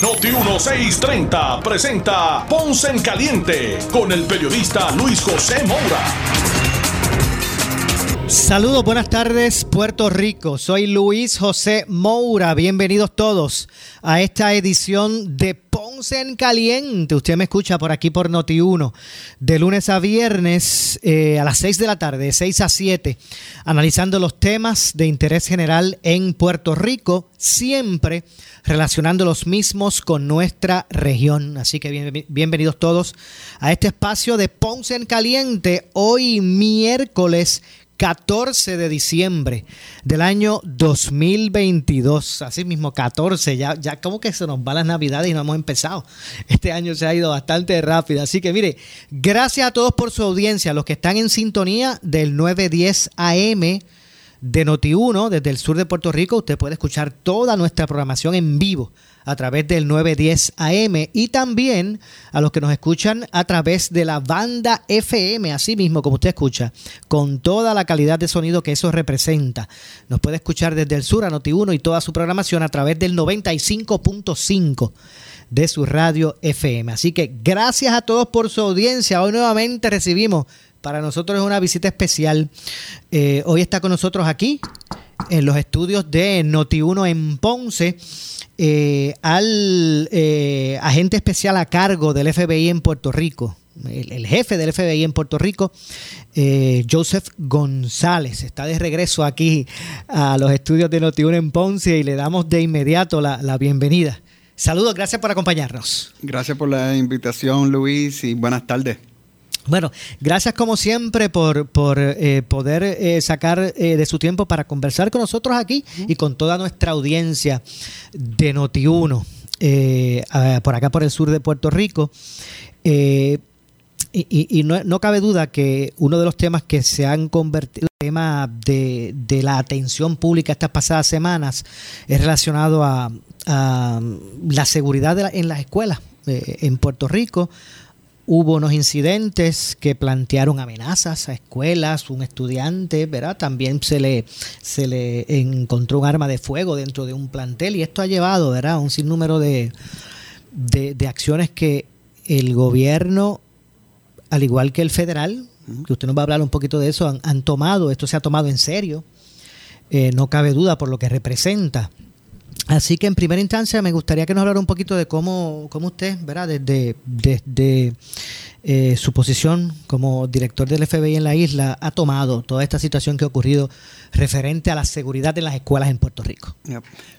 Noti 1630 presenta Ponce en Caliente con el periodista Luis José Moura. Saludos, buenas tardes Puerto Rico. Soy Luis José Moura. Bienvenidos todos a esta edición de Ponce en Caliente. Usted me escucha por aquí por Noti1 de lunes a viernes eh, a las 6 de la tarde, de 6 a 7, analizando los temas de interés general en Puerto Rico, siempre relacionando los mismos con nuestra región. Así que bienvenidos todos a este espacio de Ponce en Caliente, hoy miércoles 14 de diciembre del año 2022. Así mismo, 14, ya, ya como que se nos van las navidades y no hemos empezado. Este año se ha ido bastante rápido. Así que mire, gracias a todos por su audiencia, los que están en sintonía del 910 AM de Noti1 desde el sur de Puerto Rico. Usted puede escuchar toda nuestra programación en vivo a través del 910 AM y también a los que nos escuchan a través de la banda FM, así mismo como usted escucha, con toda la calidad de sonido que eso representa. Nos puede escuchar desde el sur a Noti1 y toda su programación a través del 95.5 de su radio FM. Así que gracias a todos por su audiencia. Hoy nuevamente recibimos, para nosotros una visita especial. Eh, hoy está con nosotros aquí en los estudios de Noti1 en Ponce eh, al eh, agente especial a cargo del FBI en Puerto Rico, el, jefe del FBI en Puerto Rico, eh, Joseph González. Está de regreso aquí a los estudios de Notiuno en Ponce y le damos de inmediato la, la bienvenida. Saludos, gracias por acompañarnos. Gracias por la invitación, Luis, y buenas tardes. Bueno, gracias como siempre por, eh, poder eh, sacar eh, de su tiempo para conversar con nosotros aquí y con toda nuestra audiencia de Noti1 por acá por el sur de Puerto Rico. y, no, cabe duda que uno de los temas que se han convertido en tema de, la atención pública estas pasadas semanas es relacionado a, la seguridad en las escuelas en Puerto Rico Hubo unos incidentes que plantearon amenazas a escuelas, un estudiante, ¿verdad? También se le, se le encontró un arma de fuego dentro de un plantel y esto ha llevado, ¿verdad? Un sinnúmero de, de, acciones que el gobierno, al igual que el federal, que usted nos va a hablar un poquito de eso, han, tomado, esto se ha tomado en serio, eh, no cabe duda por lo que representa. Así que en primera instancia me gustaría que nos hablara un poquito de cómo, cómo usted, ¿verdad? Desde, desde eh, su posición como director del FBI en la isla ha tomado toda esta situación que ha ocurrido referente a la seguridad de las escuelas en Puerto Rico.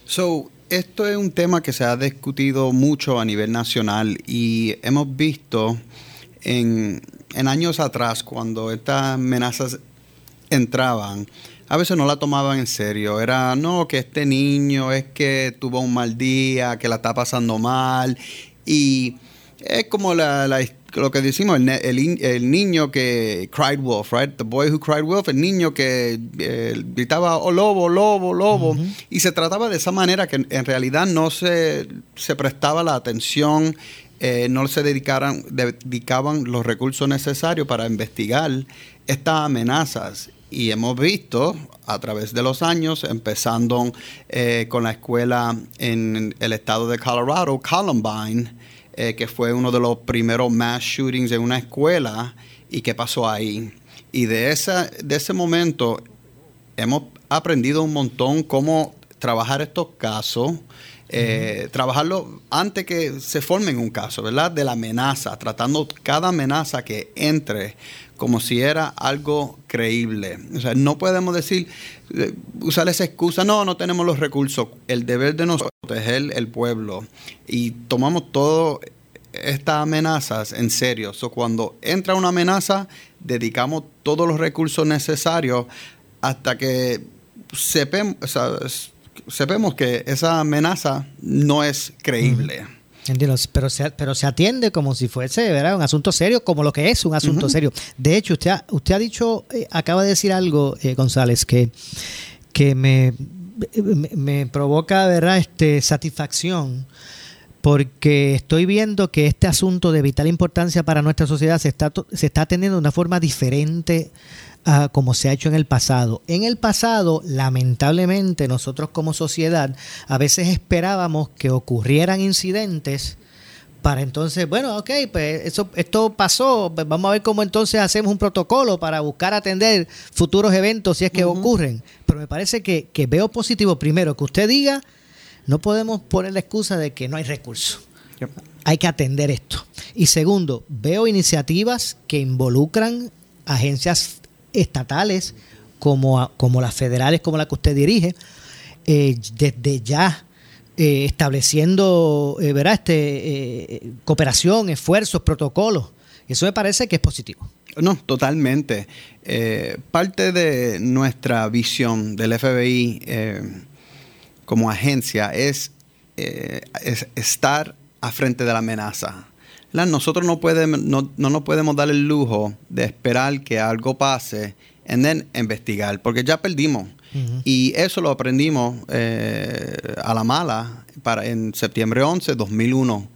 So, esto es un tema que se ha discutido mucho a nivel nacional y hemos visto en, en años atrás cuando estas amenazas entraban, a veces no la tomaban en serio. Era, no, que este niño es que tuvo un mal día, que la está pasando mal. Y es como la, lo que decimos, el, niño que cried wolf, right? The boy who cried wolf, el niño que eh, gritaba, oh lobo, lobo, lobo. Y se trataba de esa manera que en realidad no se, se prestaba la atención, eh, no se dedicaran, dedicaban los recursos necesarios para investigar estas amenazas y hemos visto a través de los años, empezando eh, con la escuela en el estado de Colorado, Columbine, eh, que fue uno de los primeros mass shootings en una escuela y qué pasó ahí. Y de, esa, de ese momento hemos aprendido un montón cómo trabajar estos casos, eh, trabajarlo antes que se formen un caso, ¿verdad? De la amenaza, tratando cada amenaza que entre como si era algo creíble. O sea, no podemos decir, eh, usar esa excusa, no, no tenemos los recursos. El deber de nosotros es proteger el pueblo y tomamos todas estas amenazas en serio. So, cuando entra una amenaza, dedicamos todos los recursos necesarios hasta que sepamos, que esa amenaza no es creíble. Entiendo, pero se, pero se atiende como si fuese ¿verdad? un asunto serio, como lo que es un asunto serio. De hecho, usted ha, usted ha dicho, eh, acaba de decir algo, eh, González, que, que me, me, provoca ¿verdad? Este, satisfacción porque estoy viendo que este asunto de vital importancia para nuestra sociedad se está, se está atendiendo de una forma diferente como se ha hecho en el pasado. En el pasado, lamentablemente, nosotros como sociedad a veces esperábamos que ocurrieran incidentes para entonces, bueno, ok, pues eso, esto pasó, pues vamos a ver cómo entonces hacemos un protocolo para buscar atender futuros eventos si es que ocurren. Pero me parece que, que veo positivo, primero, que usted diga no podemos poner la excusa de que no hay recursos. Hay que atender esto. Y segundo, veo iniciativas que involucran agencias estatales como, como las federales, como la que usted dirige, eh, desde ya eh, estableciendo eh, este, cooperación, esfuerzos, protocolos. Eso me parece que es positivo. No, totalmente. parte de nuestra visión del FBI como agencia es, eh, estar a frente de la amenaza. Nosotros no, podemos, no, nos podemos dar el lujo de esperar que algo pase y then investigar, porque ya perdimos. Y eso lo aprendimos eh, a la mala para, en septiembre 11, 2001.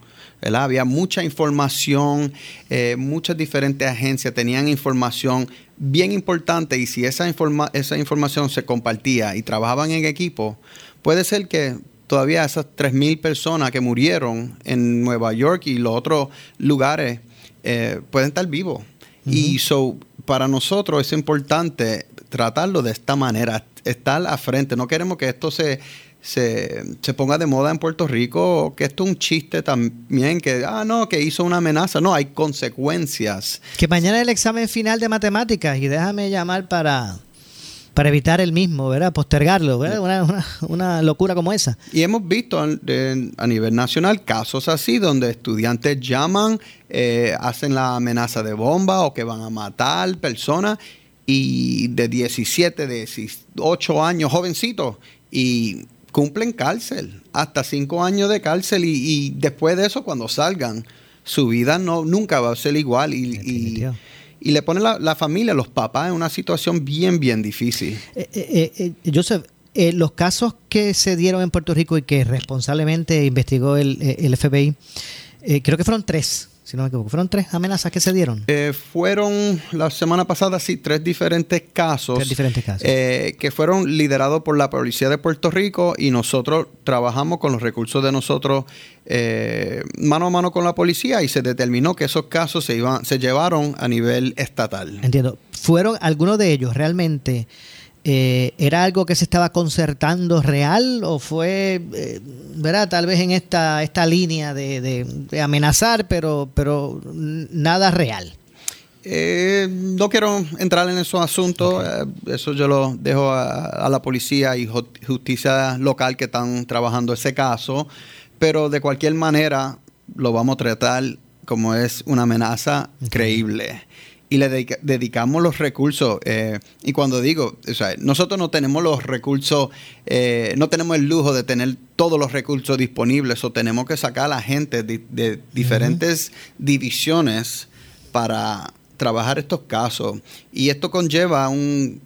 Había mucha información, eh, muchas diferentes agencias tenían información bien importante y si esa, informa esa información se compartía y trabajaban en equipo, puede ser que todavía esas 3.000 personas que murieron en Nueva York y los otros lugares eh, pueden estar vivos. Y so, para nosotros es importante tratarlo de esta manera, estar a frente. No queremos que esto se, se, ponga de moda en Puerto Rico, que esto es un chiste también, que, ah, no, que hizo una amenaza. No, hay consecuencias. Que mañana es el examen final de matemáticas y déjame llamar para para evitar el mismo, ¿verdad? Postergarlo, ¿verdad? Una, locura como esa. Y hemos visto a, nivel nacional casos así donde estudiantes llaman, eh, hacen la amenaza de bomba o que van a matar personas y de 17, 18 años, jovencitos, y cumplen cárcel, hasta 5 años de cárcel y, después de eso cuando salgan, su vida no, nunca va a ser igual y y le pone la, la, familia, los papás, en una situación bien, bien difícil. Eh, eh, eh, Joseph, los casos que se dieron en Puerto Rico y que responsablemente investigó el, el FBI, creo que fueron tres si no me equivoco. ¿Fueron tres amenazas que se dieron? Eh, fueron la semana pasada, sí, tres diferentes casos. Tres diferentes casos. Eh, que fueron liderados por la Policía de Puerto Rico y nosotros trabajamos con los recursos de nosotros eh, mano a mano con la policía y se determinó que esos casos se, iban, se llevaron a nivel estatal. Entiendo. ¿Fueron algunos de ellos realmente eh, ¿Era algo que se estaba concertando real o fue, eh, ¿verdad? Tal vez en esta, esta línea de, amenazar, pero, pero nada real. Eh, no quiero entrar en esos asuntos, eso yo lo dejo a, la policía y justicia local que están trabajando ese caso, pero de cualquier manera lo vamos a tratar como es una amenaza creíble y le dedicamos los recursos. Eh, y cuando digo, o sea, nosotros no tenemos los recursos, eh, no tenemos el lujo de tener todos los recursos disponibles, o tenemos que sacar a la gente de, diferentes divisiones para trabajar estos casos. Y esto conlleva un,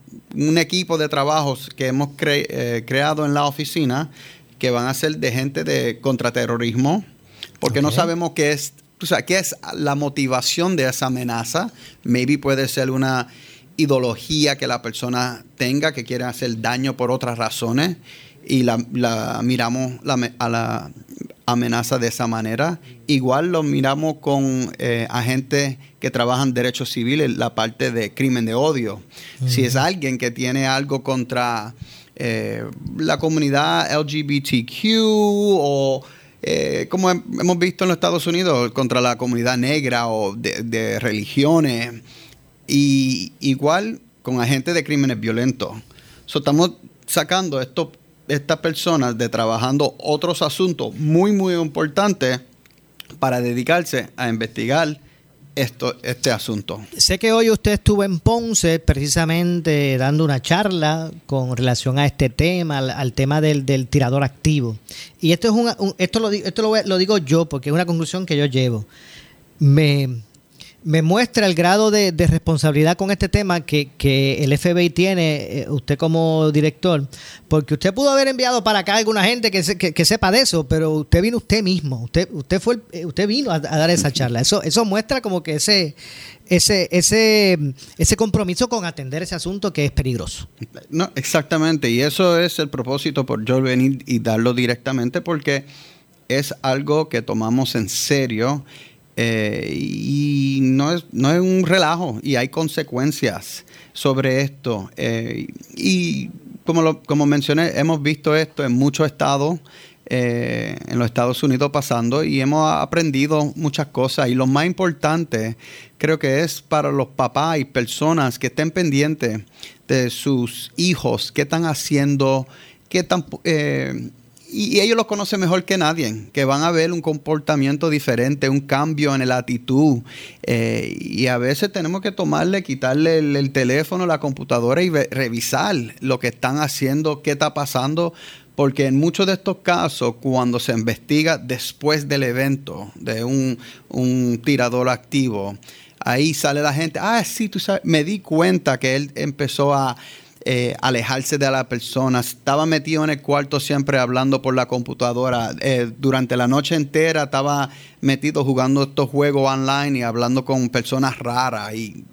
equipo de trabajos que hemos eh, creado en la oficina que van a ser de gente de contraterrorismo, porque no sabemos qué es o sea, ¿qué es la motivación de esa amenaza? Maybe puede ser una ideología que la persona tenga que quiere hacer daño por otras razones y la, miramos a la amenaza de esa manera. Igual lo miramos con eh, agentes que trabajan derechos civiles, la parte de crimen de odio. Si es alguien que tiene algo contra eh, la comunidad LGBTQ o eh, como hemos visto en los Estados Unidos, contra la comunidad negra o de, religiones, y igual con agentes de crímenes violentos. estamos sacando esto, estas personas de trabajando otros asuntos muy, muy importantes para dedicarse a investigar esto, este asunto. Sé que hoy usted estuvo en Ponce precisamente dando una charla con relación a este tema, al, tema del, tirador activo. Y esto es un, esto lo, esto lo digo yo porque es una conclusión que yo llevo. Me, me muestra el grado de, responsabilidad con este tema que, el FBI tiene, eh, usted como director, porque usted pudo haber enviado para acá a alguna gente que, que, sepa de eso, pero usted vino usted mismo, usted usted fue eh, usted vino a, dar esa charla. Eso eso muestra como que ese ese ese ese compromiso con atender ese asunto que es peligroso. No, exactamente, y eso es el propósito por yo venir y darlo directamente porque es algo que tomamos en serio eh, y no es, no es un relajo y hay consecuencias sobre esto. Eh, y como, lo, como mencioné, hemos visto esto en muchos estados. Eh, en los Estados Unidos pasando y hemos aprendido muchas cosas y lo más importante creo que es para los papás y personas que estén pendientes de sus hijos, qué están haciendo, qué tan, y ellos lo conocen mejor que nadie, que van a ver un comportamiento diferente, un cambio en la actitud. Eh, y a veces tenemos que tomarle, quitarle el, teléfono, la computadora y revisar lo que están haciendo, qué está pasando, porque en muchos de estos casos, cuando se investiga después del evento de un, un tirador activo, ahí sale la gente, ah, sí, tú sabes, me di cuenta que él empezó a eh, alejarse de la persona. Estaba metido en el cuarto siempre hablando por la computadora. Eh, durante la noche entera estaba metido jugando estos juegos online y hablando con personas raras. Y,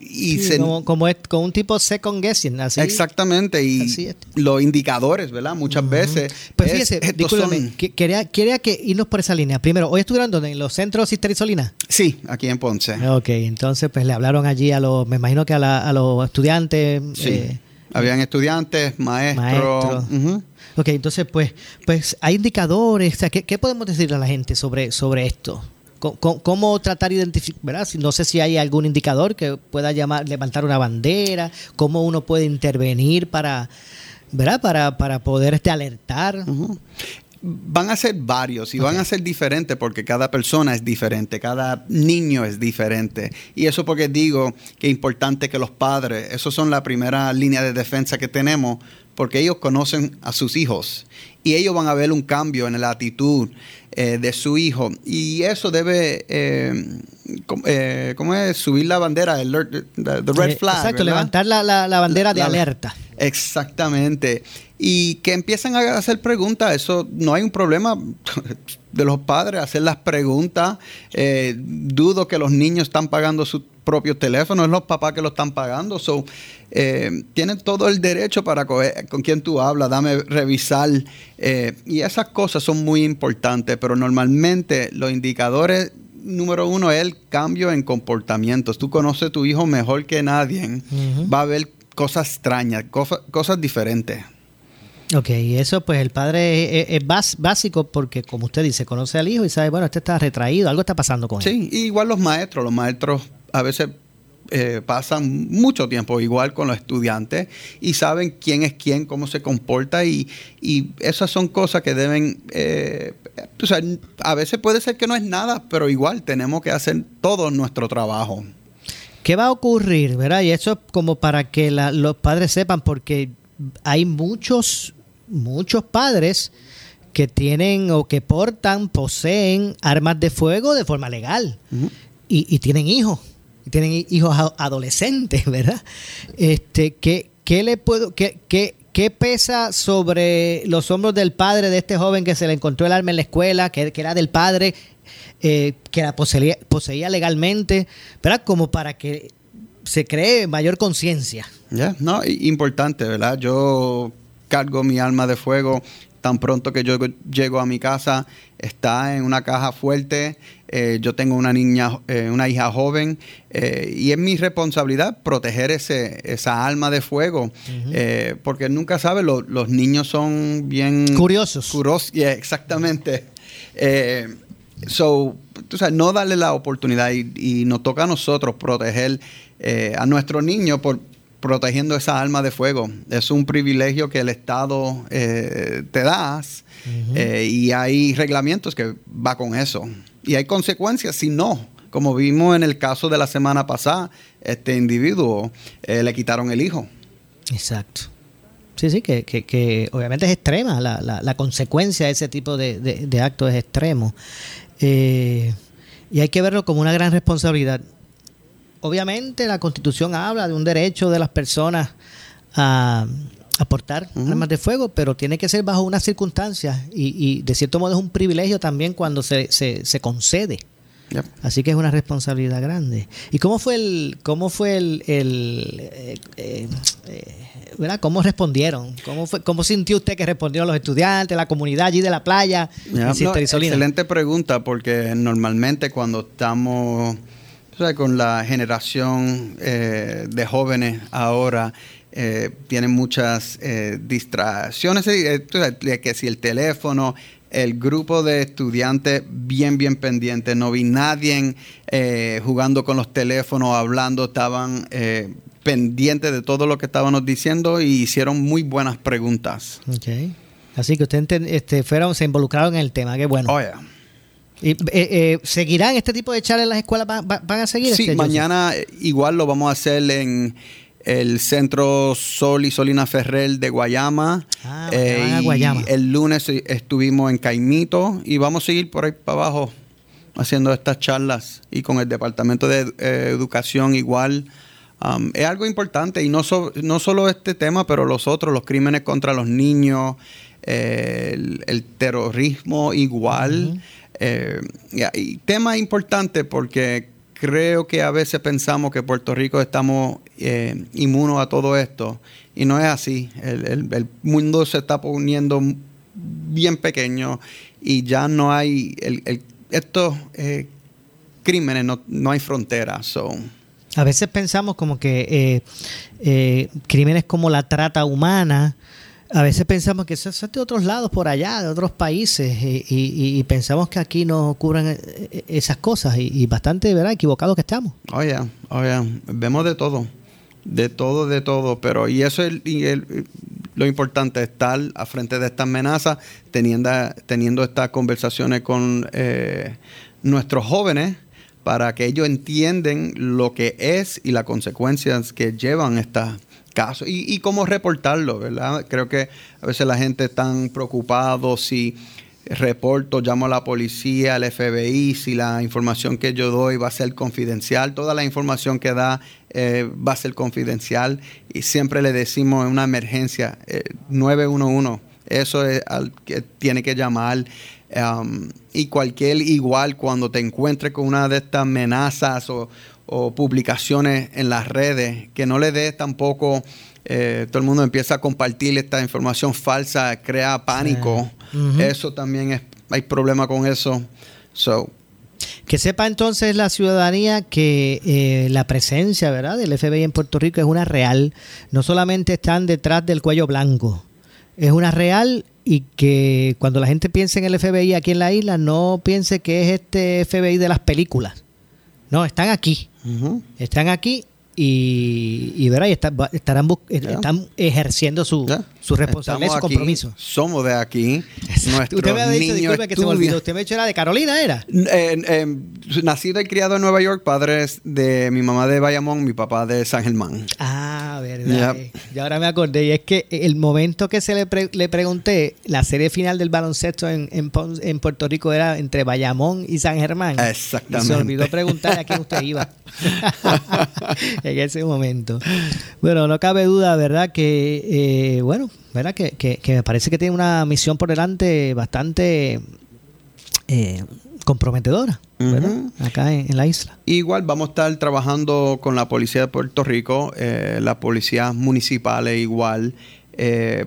como, es, con un tipo second guessing. Así, exactamente. Y los indicadores, ¿verdad? Muchas veces. Pues fíjese, quería, quería que irnos por esa línea. Primero, ¿hoy estudiando en los centros Solina? Sí, aquí en Ponce. Ok, entonces pues le hablaron allí a los, me imagino que a, los estudiantes. Sí. Eh, habían estudiantes, maestros. Ok, entonces pues, pues hay indicadores. ¿qué, podemos decirle a la gente sobre, sobre esto? ¿Cómo, tratar de identificar? No sé si hay algún indicador que pueda llamar, levantar una bandera, cómo uno puede intervenir para, ¿verdad? Para, para poder este, alertar. Van a ser varios y van a ser diferentes porque cada persona es diferente, cada niño es diferente. Y eso porque digo que es importante que los padres, esos son la primera línea de defensa que tenemos, porque ellos conocen a sus hijos y ellos van a ver un cambio en la actitud eh, de su hijo. Y eso debe, eh, eh, ¿cómo es? Subir la bandera, el the, red flag. Exacto, levantar la, la, bandera de alerta. Exactamente y que empiezan a hacer preguntas. Eso no hay un problema de los padres hacer las preguntas. Eh, dudo que los niños están pagando su propio teléfono, es los papás que lo están pagando. So, eh, tienen todo el derecho para coger, con quien tú hablas, dame revisar. Eh, y esas cosas son muy importantes, pero normalmente los indicadores número uno es el cambio en comportamientos. Tú conoces a tu hijo mejor que nadie, va a ver cosas extrañas, cosas diferentes. Ok, y eso pues el padre es, básico porque como usted dice, conoce al hijo y sabe, bueno, este está retraído, algo está pasando con él. Sí, igual los maestros, los maestros a veces eh, pasan mucho tiempo igual con los estudiantes y saben quién es quién, cómo se comporta y, esas son cosas que deben, eh, o sea, a veces puede ser que no es nada, pero igual tenemos que hacer todo nuestro trabajo. ¿Qué va a ocurrir, verdad? Y eso es como para que los padres sepan, porque hay muchos muchos padres que tienen o que portan, poseen armas de fuego de forma legal y, tienen hijos, y tienen hijos adolescentes, ¿verdad? Este, ¿qué, qué le puedo, qué, qué, qué, pesa sobre los hombros del padre de este joven que se le encontró el arma en la escuela, que, era del padre, eh, que la poseía, poseía legalmente, ¿verdad? Como para que se cree mayor conciencia. Ya, no, importante, ¿verdad? Yo cargo mi alma de fuego tan pronto que yo llego a mi casa, está en una caja fuerte. Eh, yo tengo una niña, eh, una hija joven, eh, y es mi responsabilidad proteger ese, esa alma de fuego, porque nunca sabe, los niños son bien curiosos. Curiosos, exactamente. so, no darle la oportunidad y, y, nos toca a nosotros proteger a nuestros niños por, protegiendo esa alma de fuego. Es un privilegio que el Estado eh, te da eh, y hay reglamentos que va con eso. Y hay consecuencias si no como vimos en el caso de la semana pasada, este individuo eh, le quitaron el hijo. Exacto. Sí, sí, que, que, obviamente es extrema, la, la, consecuencia de ese tipo de, de, actos es extremo. Eh, y hay que verlo como una gran responsabilidad. Obviamente la constitución habla de un derecho de las personas a, aportar armas de fuego, pero tiene que ser bajo unas circunstancias y, y, de cierto modo es un privilegio también cuando se, se, se concede. Así que es una responsabilidad grande. ¿Y cómo fue el, cómo fue el, el eh, eh, ¿verdad? ¿Cómo respondieron? ¿Cómo fue, cómo sintió usted que respondieron los estudiantes, la comunidad allí de la playa? excelente pregunta, porque normalmente cuando estamos con la generación eh, de jóvenes ahora eh, tienen muchas eh, distracciones, eh, que si el teléfono, el grupo de estudiantes bien, bien pendientes, no vi nadie jugando con los teléfonos, hablando, estaban pendientes de todo lo que estábamos diciendo y hicieron muy buenas preguntas. Okay. Así que ustedes este, fueron, se involucraron en el tema, qué bueno. Oh, ¿Y, ¿Seguirán este tipo de charlas en las escuelas? ¿Van, a seguir? Sí, este, mañana igual lo vamos a hacer en el Centro Sol y Solina Ferrer de Guayama. Ah, eh, Guayama. El lunes estuvimos en Caimito y vamos a seguir por ahí para abajo haciendo estas charlas y con el Departamento de eh, Educación igual. Um, es algo importante y no, no solo este tema, pero los otros, los crímenes contra los niños, eh, el, terrorismo igual. Y tema importante porque creo que a veces pensamos que Puerto Rico estamos eh, inmunos a todo esto y no es así. El, mundo se está poniendo bien pequeño y ya no hay estos eh, crímenes, no, hay fronteras. A veces pensamos como que eh, crímenes como la trata humana a veces pensamos que es de otros lados, por allá, de otros países, y, pensamos que aquí no ocurren eh, eh, esas cosas, y, bastante, ¿verdad?, equivocados que estamos. Oye, oye, vemos de todo, de todo, de todo, pero y eso es lo importante, estar a frente de esta amenaza, teniendo, teniendo estas conversaciones con eh, nuestros jóvenes, para que ellos entiendan lo que es y las consecuencias que llevan estas caso y, cómo reportarlo, ¿verdad? Creo que a veces la gente está preocupado si reporto, llamo a la policía, al FBI, si la información que yo doy va a ser confidencial, toda la información que da eh, va a ser confidencial y siempre le decimos en una emergencia 911, eh, eso es al que tiene que llamar. Um, y cualquier igual cuando te encuentres con una de estas amenazas o, o publicaciones en las redes, que no le des tampoco, eh, todo el mundo empieza a compartir esta información falsa, crea pánico. Eso también es, hay problema con eso. So, que sepa entonces la ciudadanía que eh, la presencia ¿verdad? del FBI en Puerto Rico es una real. No solamente están detrás del cuello blanco, es una real y que cuando la gente piense en el FBI aquí en la isla, no piense que es este FBI de las películas. No, están aquí. Están aquí y, y, verá, y estarán, están ejerciendo su, su responsabilidad, su compromiso. somos de aquí. Usted me ha dicho, disculpe que se me olvidó, usted me ha dicho era de Carolina, ¿era? nacido y criado en Nueva York, padres de mi mamá de Bayamón, mi papá de San Germán. Ah, verdad. Y ahora me acordé, y es que el momento que se le, le pregunté, la serie final del baloncesto en, en, Puerto Rico era entre Bayamón y San Germán. Exactamente. se olvidó preguntar a quién usted iba. en ese momento. Bueno, no cabe duda, ¿verdad? Que, eh, bueno, ¿verdad? Que, que, me parece que tiene una misión por delante bastante eh, comprometedora, ¿verdad? Acá en, la isla. Igual vamos a estar trabajando con la policía de Puerto Rico, eh, las policías municipales igual,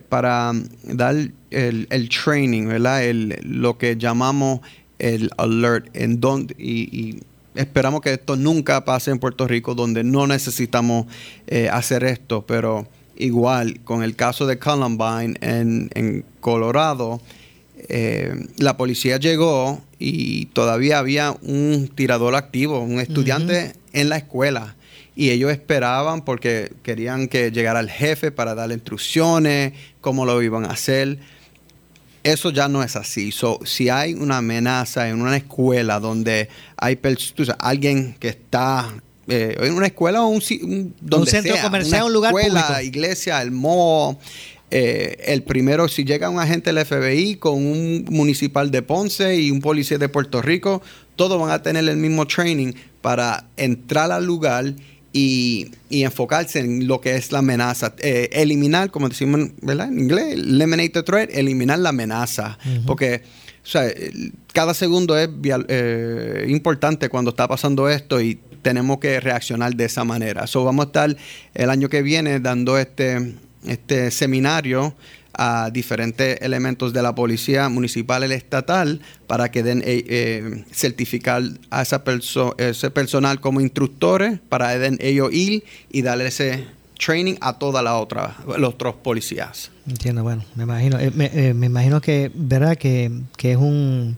para dar el, el, training, ¿verdad? El, lo que llamamos el alert, en donde, y esperamos que esto nunca pase en Puerto Rico, donde no necesitamos eh, hacer esto, pero igual con el caso de Columbine en, Colorado, eh, la policía llegó y todavía había un tirador activo, un estudiante en la escuela. Y ellos esperaban porque querían que llegara el jefe para darle instrucciones, cómo lo iban a hacer eso ya no es así. So, si hay una amenaza en una escuela donde hay alguien que está eh, en una escuela o un, donde centro comercial, un lugar escuela, iglesia, el mall, eh, el primero, si llega un agente del FBI con un municipal de Ponce y un policía de Puerto Rico, todos van a tener el mismo training para entrar al lugar y, enfocarse en lo que es la amenaza. Eh, eliminar, como decimos en inglés, eliminate the threat, eliminar la amenaza. Porque cada segundo es eh, importante cuando está pasando esto y tenemos que reaccionar de esa manera. So, vamos a estar el año que viene dando este, este seminario a diferentes elementos de la policía municipal y estatal para que den eh, eh, certificar a esa ese personal como instructores para den ellos ir y darle ese training a todas las otras los otros policías. Entiendo, bueno, me imagino, eh, me, imagino que verdad que, que es un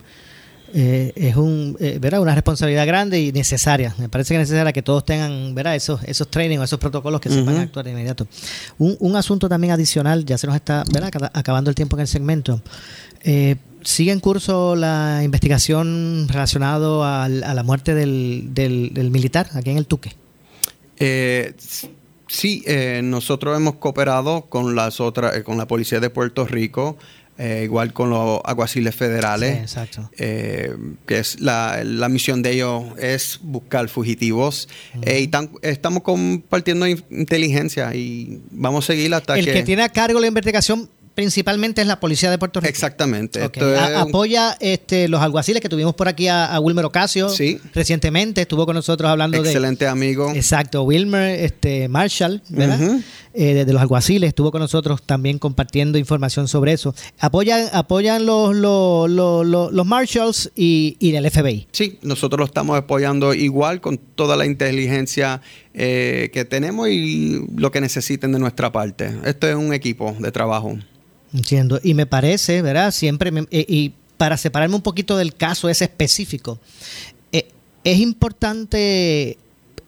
eh, es un, eh, una responsabilidad grande y necesaria. Me parece que es necesaria que todos tengan ¿verdad? esos, esos training o esos protocolos que se van a actuar de inmediato. Un, un, asunto también adicional, ya se nos está ¿verdad? acabando el tiempo en el segmento. Eh, ¿Sigue en curso la investigación relacionada a la muerte del, del, militar aquí en el Tuque? sí, nosotros hemos cooperado con las otras, con la policía de Puerto Rico. Eh, igual con los aguaciles federales. exacto. Eh, que es la, misión de ellos es buscar fugitivos. Eh, y estamos compartiendo inteligencia y vamos a seguir hasta que... El que tiene a cargo la investigación principalmente es la policía de Puerto Rico. Exactamente. apoya este, los alguaciles que tuvimos por aquí a, Wilmer Ocasio recientemente. Estuvo con nosotros hablando de. Excelente amigo. Exacto. Wilmer este, Marshall, ¿verdad? Eh, de, los alguaciles, estuvo con nosotros también compartiendo información sobre eso. Apoyan, apoyan los, los, los, Marshalls y, y, el FBI. Sí, nosotros lo estamos apoyando igual con toda la inteligencia eh, que tenemos y lo que necesiten de nuestra parte. Esto es un equipo de trabajo. Entiendo. Y me parece, ¿verdad? Siempre, eh, y para separarme un poquito del caso ese específico, es importante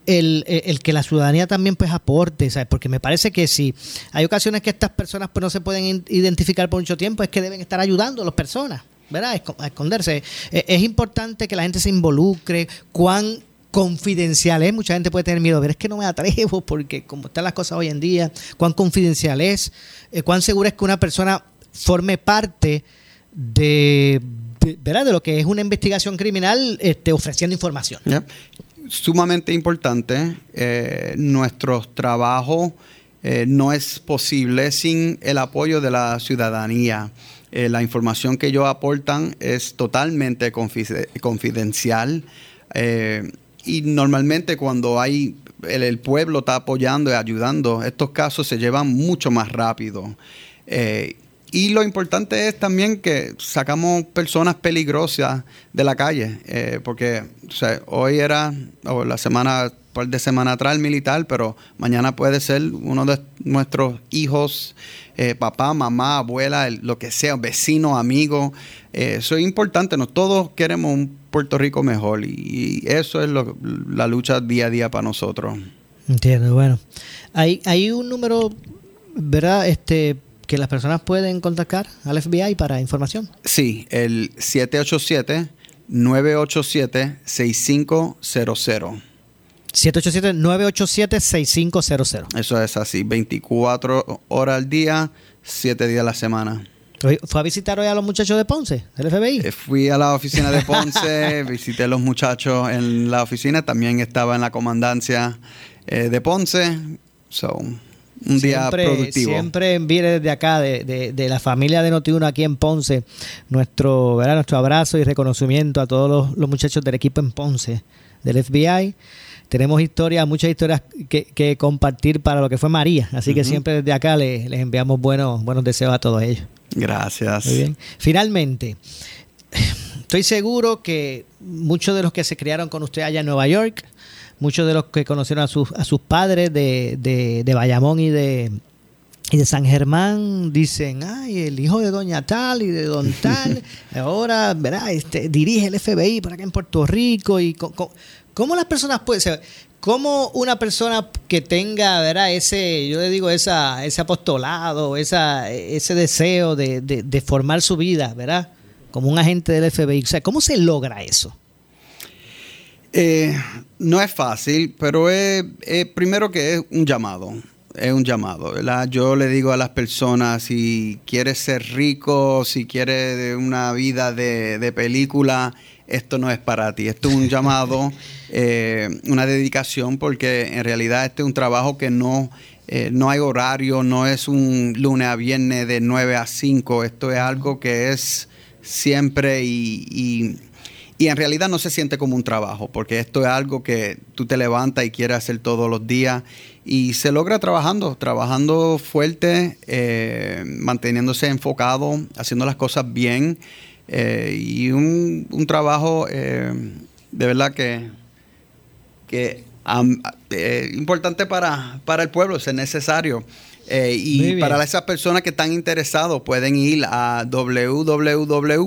el, que la ciudadanía también pues aporte, ¿sabes? porque me parece que si hay ocasiones que estas personas pues no se pueden identificar por mucho tiempo, es que deben estar ayudando a las personas, ¿verdad? A esconderse. Es importante que la gente se involucre, cuán confidencial es, mucha gente puede tener miedo, ver es que no me atrevo porque como están las cosas hoy en día, cuán confidencial es, eh, cuán seguro es que una persona forme parte de, ¿verdad? de lo que es una investigación criminal este, ofreciendo información sumamente importante. Eh, nuestro trabajo eh, no es posible sin el apoyo de la ciudadanía. Eh, la información que ellos aportan es totalmente confidencial y normalmente cuando hay el, pueblo está apoyando y ayudando, estos casos se llevan mucho más rápido. Y lo importante es también que sacamos personas peligrosas de la calle, eh, porque hoy era, o la semana, par de semana atrás el militar, pero mañana puede ser uno de nuestros hijos, eh, papá, mamá, abuela, lo que sea, vecino, amigo. Eh, eso es importante, ¿no? todos queremos un Puerto Rico mejor y, eso es lo, la lucha día a día para nosotros. Entiendo, bueno. Hay, hay un número, ¿verdad? Este que las personas pueden contactar al FBI para información. Sí, el 787-987-6500. 787-987-6500. Eso es así, 24 horas al día, 7 días a la semana. ¿Fue a visitar hoy a los muchachos de Ponce, del FBI? Eh, fui a la oficina de Ponce, visité a los muchachos en la oficina, también estaba en la comandancia eh, de Ponce. So, un día productivo. Siempre envíe desde acá, de, la familia de Notiuno aquí en Ponce, nuestro, ¿verdad? nuestro abrazo y reconocimiento a todos los, muchachos del equipo en Ponce, del FBI. Tenemos historias, muchas historias que, compartir para lo que fue María. Así que siempre desde acá les, enviamos buenos, buenos deseos a todos ellos. Gracias. Muy bien. Finalmente, estoy seguro que muchos de los que se criaron con usted allá en Nueva York, muchos de los que conocieron a sus, a sus padres de, de, de Bayamón y de, y de San Germán dicen, ay, el hijo de doña tal y de don tal, ahora, ¿verdad? Este, dirige el FBI por acá en Puerto Rico. y ¿Cómo las personas pueden ser? ¿Cómo una persona que tenga, ¿verdad? Ese, yo le digo, esa, ese apostolado, esa, ese deseo de, de, formar su vida, ¿verdad? Como un agente del FBI. O sea, ¿cómo se logra eso? Eh, no es fácil, pero es, primero que es un llamado. Es un llamado, ¿verdad? Yo le digo a las personas, si quieres ser rico, si quieres una vida de, de película, esto no es para ti. Esto es un llamado, eh, una dedicación, porque en realidad este es un trabajo que no, eh, no hay horario, no es un lunes a viernes de 9 a 5. Esto es algo que es siempre y, y, en realidad no se siente como un trabajo, porque esto es algo que tú te levantas y quieres hacer todos los días y se logra trabajando, trabajando fuerte, eh, manteniéndose enfocado, haciendo las cosas bien. Eh, y un, trabajo eh, de verdad que, que eh, importante para, para el pueblo, es necesario. y para esas personas que están interesados pueden ir a www.fbijobs.gov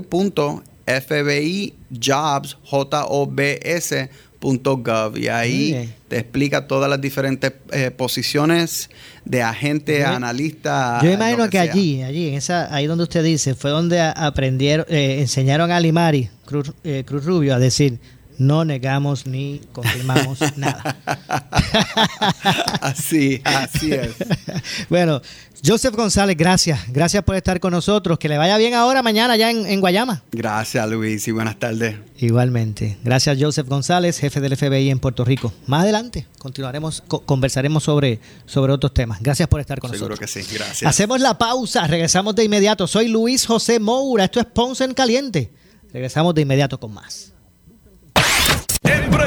y ahí te explica todas las diferentes eh, posiciones de agente, analista. Yo imagino que, allí, allí, en esa, ahí donde usted dice, fue donde aprendieron, eh, enseñaron a Limari, Cruz, eh, Cruz Rubio, a decir, no negamos ni confirmamos nada. así, así es. bueno, Joseph González, gracias. Gracias por estar con nosotros. Que le vaya bien ahora, mañana, ya en, Guayama. Gracias, Luis, y buenas tardes. Igualmente. Gracias, Joseph González, jefe del FBI en Puerto Rico. Más adelante continuaremos, conversaremos sobre, sobre otros temas. Gracias por estar con nosotros. Seguro que sí, gracias. Hacemos la pausa, regresamos de inmediato. Soy Luis José Moura, esto es Ponce en Caliente. Regresamos de inmediato con más.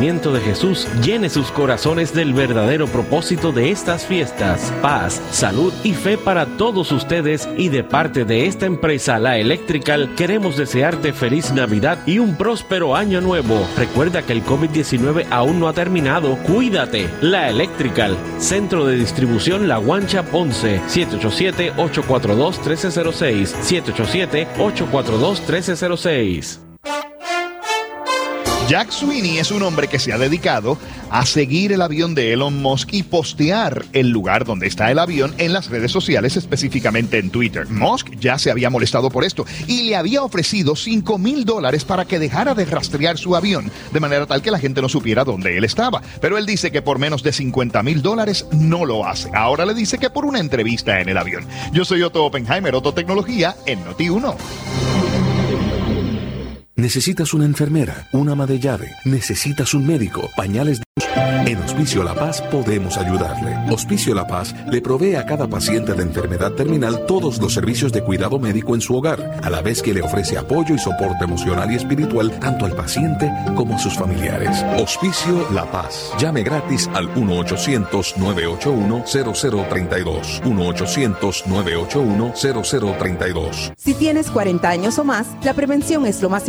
de Jesús llene sus corazones del verdadero propósito de estas fiestas, paz, salud y fe para todos ustedes y de parte de esta empresa La Electrical queremos desearte feliz Navidad y un próspero año nuevo. Recuerda que el COVID-19 aún no ha terminado, cuídate. La Electrical, Centro de Distribución La Guancha Ponce, 787-842-1306, 787-842-1306. Jack Sweeney es un hombre que se ha dedicado a seguir el avión de Elon Musk y postear el lugar donde está el avión en las redes sociales, específicamente en Twitter. Musk ya se había molestado por esto y le había ofrecido 5 mil dólares para que dejara de rastrear su avión, de manera tal que la gente no supiera dónde él estaba. Pero él dice que por menos de 50 mil dólares no lo hace. Ahora le dice que por una entrevista en el avión. Yo soy Otto Oppenheimer, Otto Tecnología, en Noti1. Necesitas una enfermera, una ama de llave, necesitas un médico, pañales de... En Hospicio La Paz podemos ayudarle. Hospicio La Paz le provee a cada paciente de enfermedad terminal todos los servicios de cuidado médico en su hogar, a la vez que le ofrece apoyo y soporte emocional y espiritual tanto al paciente como a sus familiares. Hospicio La Paz. Llame gratis al 1-800-981-0032. 1-800-981-0032. Si tienes 40 años o más, la prevención es lo más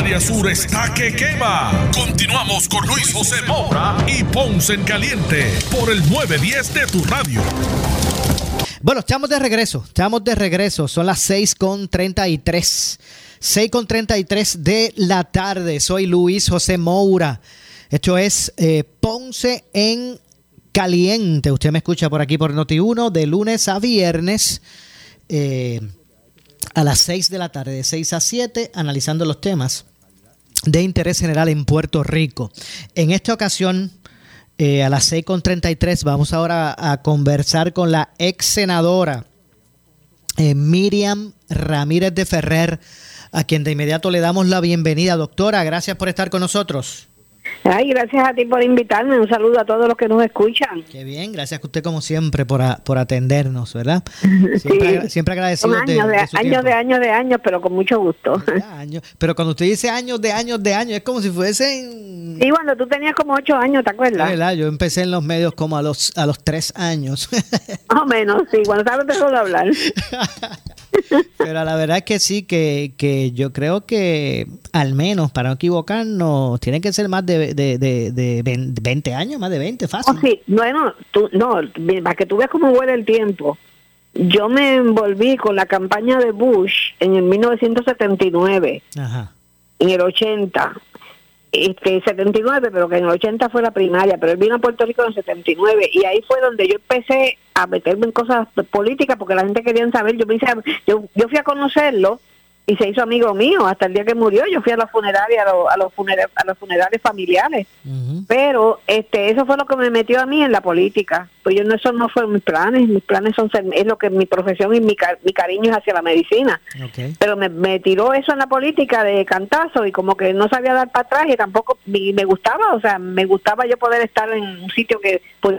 Área sur está que quema. Continuamos con Luis José Moura y Ponce en Caliente por el 910 de tu radio. Bueno, estamos de regreso, estamos de regreso. Son las 6 con 33. 6 con 33 de la tarde. Soy Luis José Moura. Esto es eh, Ponce en Caliente. Usted me escucha por aquí por Noti1 de lunes a viernes. Eh, a las 6 de la tarde, de 6 a 7, analizando los temas de interés general en Puerto Rico. En esta ocasión, eh, a las 6.33, vamos ahora a conversar con la ex senadora eh, Miriam Ramírez de Ferrer, a quien de inmediato le damos la bienvenida. Doctora, gracias por estar con nosotros. Ay, gracias a ti por invitarme. Un saludo a todos los que nos escuchan. Qué bien, gracias a usted como siempre por, por atendernos, ¿verdad? Siempre, sí. siempre agradecido. Años de, de, años, de años de años, pero con mucho gusto. Años. Pero cuando usted dice años de años de años, es como si fuesen... Sí, cuando tú tenías como ocho años, ¿te acuerdas? ¿verdad? Yo empecé en los medios como a los, a los tres años. Más o menos, sí, cuando estaba empezando a hablar. Pero la verdad es que sí, que, que yo creo que al menos, para no equivocarnos, tiene que ser más de, de, de, de 20 años, más de 20, fácil. Oh, sí, bueno, tú, no, para que tú veas cómo huele el tiempo. Yo me envolví con la campaña de Bush en el 1979, Ajá. en el 80, este 79, pero que en el 80 fue la primaria, pero él vino a Puerto Rico en el 79 y ahí fue donde yo empecé a meterme en cosas políticas porque la gente quería saber, yo me hice, yo, yo fui a conocerlo y se hizo amigo mío hasta el día que murió, yo fui a la funeraria, a, lo, a los funerales, a los funerales familiares. Uh -huh. Pero este eso fue lo que me metió a mí en la política. Pues yo no eso no fue mis planes, mis planes son es lo que mi profesión y mi, mi cariño es hacia la medicina. Okay. Pero me, me, tiró eso en la política de cantazo y como que no sabía dar para atrás y tampoco me, me, gustaba, o sea, me gustaba yo poder estar en un sitio que pues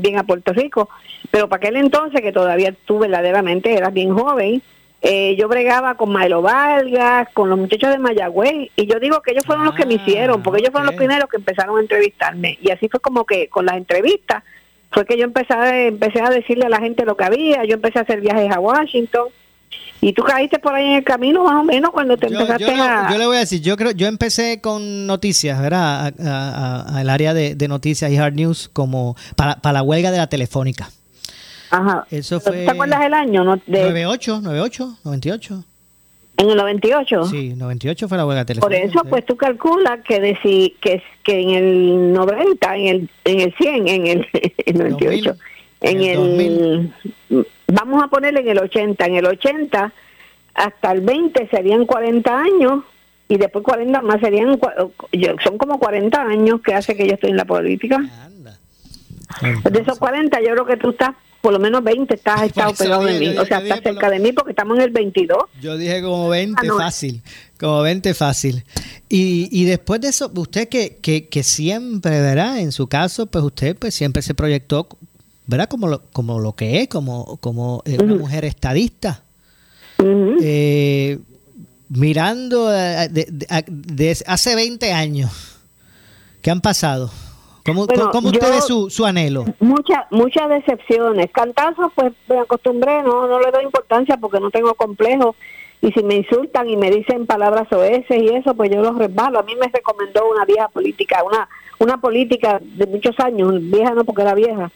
bien a Puerto Rico, pero para aquel entonces que todavía tú verdaderamente eras bien joven, eh, yo bregaba con Milo Vargas, con los muchachos de Mayagüez, y yo digo que ellos fueron ah, los que me hicieron, porque ellos fueron okay. los primeros que empezaron a entrevistarme. Y así fue como que con las entrevistas, fue que yo empecé a, empecé a decirle a la gente lo que había, yo empecé a hacer viajes a Washington. Y tú caíste por ahí en el camino más o menos cuando te yo, empezaste yo, a... Yo le voy a decir, yo creo, yo empecé con noticias, ¿verdad? Al área de, de, noticias y hard news como para, para la huelga de la telefónica. Ajá. Eso fue... ¿Te acuerdas el año? No? De... 98, 98, 98. ¿En el 98? Sí, 98 fue la huelga telefónica. Por eso, pues tú calculas que, deci, que, que en el 90, en el, en el 100, en el, el 98, 2000, en el, el vamos a ponerle en el 80, en el 80 hasta el 20 serían 40 años y después 40 más serían, son como 40 años que hace que yo estoy en la política. Anda. De esos 40 yo creo que tú estás por lo menos 20 estás estado pegado de mí, o sea, estás cerca de mí porque estamos en el 22. Yo dije como 20 ah, no. fácil, como 20 fácil. Y, y después de eso, usted que, que, que, siempre, ¿verdad? En su caso, pues usted pues siempre se proyectó, ¿verdad? Como lo, como lo que es, como, como eh, una uh -huh. mujer estadista. Uh -huh. eh, mirando de, de, de, de, hace 20 años, ¿qué han pasado? ¿Cómo, bueno, ¿cómo usted ve su, su, anhelo? Muchas muchas decepciones. Cantazos, pues me acostumbré, no, no le doy importancia porque no tengo complejo. Y si me insultan y me dicen palabras oeces y eso, pues yo los resbalo. A mí me recomendó una vieja política, una una política de muchos años, vieja no porque era vieja,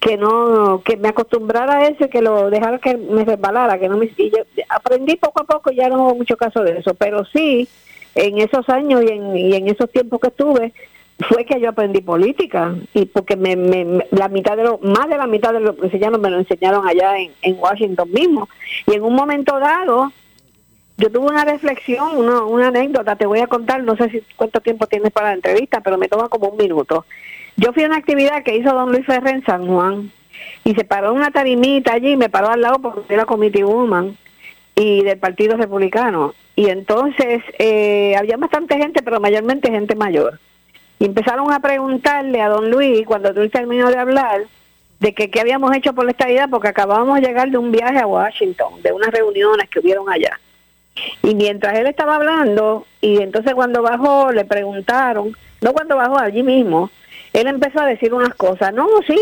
que no que me acostumbrara a eso y que lo dejara que me resbalara, que no me y yo aprendí poco a poco, ya no hago mucho caso de eso, pero sí en esos años y en, y en esos tiempos que estuve fue que yo aprendí política y porque me, me, la mitad de lo más de la mitad de lo que enseñaron me lo enseñaron allá en, Washington mismo y en un momento dado yo tuve una reflexión una, una anécdota te voy a contar no sé si cuánto tiempo tienes para la entrevista pero me toma como un minuto yo fui a una actividad que hizo don Luis Ferrer en San Juan y se paró una tarimita allí me paró al lado porque era committee woman y del Partido Republicano. Y entonces eh, había bastante gente, pero mayormente gente mayor. Y empezaron a preguntarle a don Luis, cuando Luis terminó de hablar, de que qué habíamos hecho por la estadidad, porque acabábamos de llegar de un viaje a Washington, de unas reuniones que hubieron allá. Y mientras él estaba hablando, y entonces cuando bajó, le preguntaron, no cuando bajó allí mismo, él empezó a decir unas cosas, no, sí,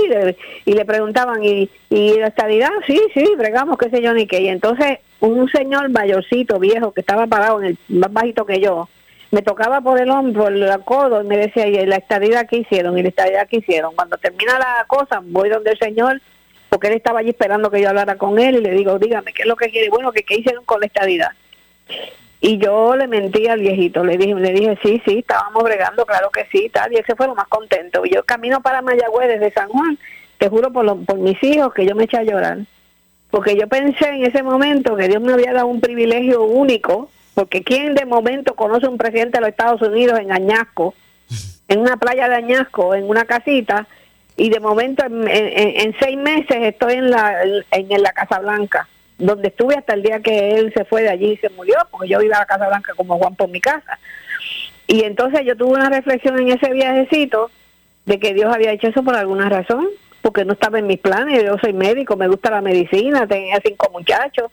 y le preguntaban, ¿y, y la estadidad? Sí, sí, bregamos, qué sé yo, ni qué. Y entonces un señor mayorcito, viejo, que estaba parado en el más bajito que yo, me tocaba por el hombro, por el codo, y me decía, ¿y la estadidad que hicieron? ¿Y la estadidad que hicieron? Cuando termina la cosa, voy donde el señor, porque él estaba allí esperando que yo hablara con él, y le digo, dígame, ¿qué es lo que quiere? Bueno, ¿qué, qué hicieron con la estadidad? Y yo le mentí al viejito, le dije, le dije, sí, sí, estábamos bregando, claro que sí, tal, y ese fue lo más contento. Y yo camino para Mayagüez desde San Juan, te juro por, por mis hijos que yo me eché a llorar. Porque yo pensé en ese momento que Dios me había dado un privilegio único, porque ¿quién de momento conoce a un presidente de los Estados Unidos en Añasco, en una playa de Añasco, en una casita, y de momento en, en seis meses estoy en la, en la Casa Blanca? donde estuve hasta el día que él se fue de allí y se murió, porque yo iba a la Casa Blanca como Juan por mi casa. Y entonces yo tuve una reflexión en ese viajecito de que Dios había hecho eso por alguna razón, porque no estaba en mis planes, yo soy médico, me gusta la medicina, tenía cinco muchachos,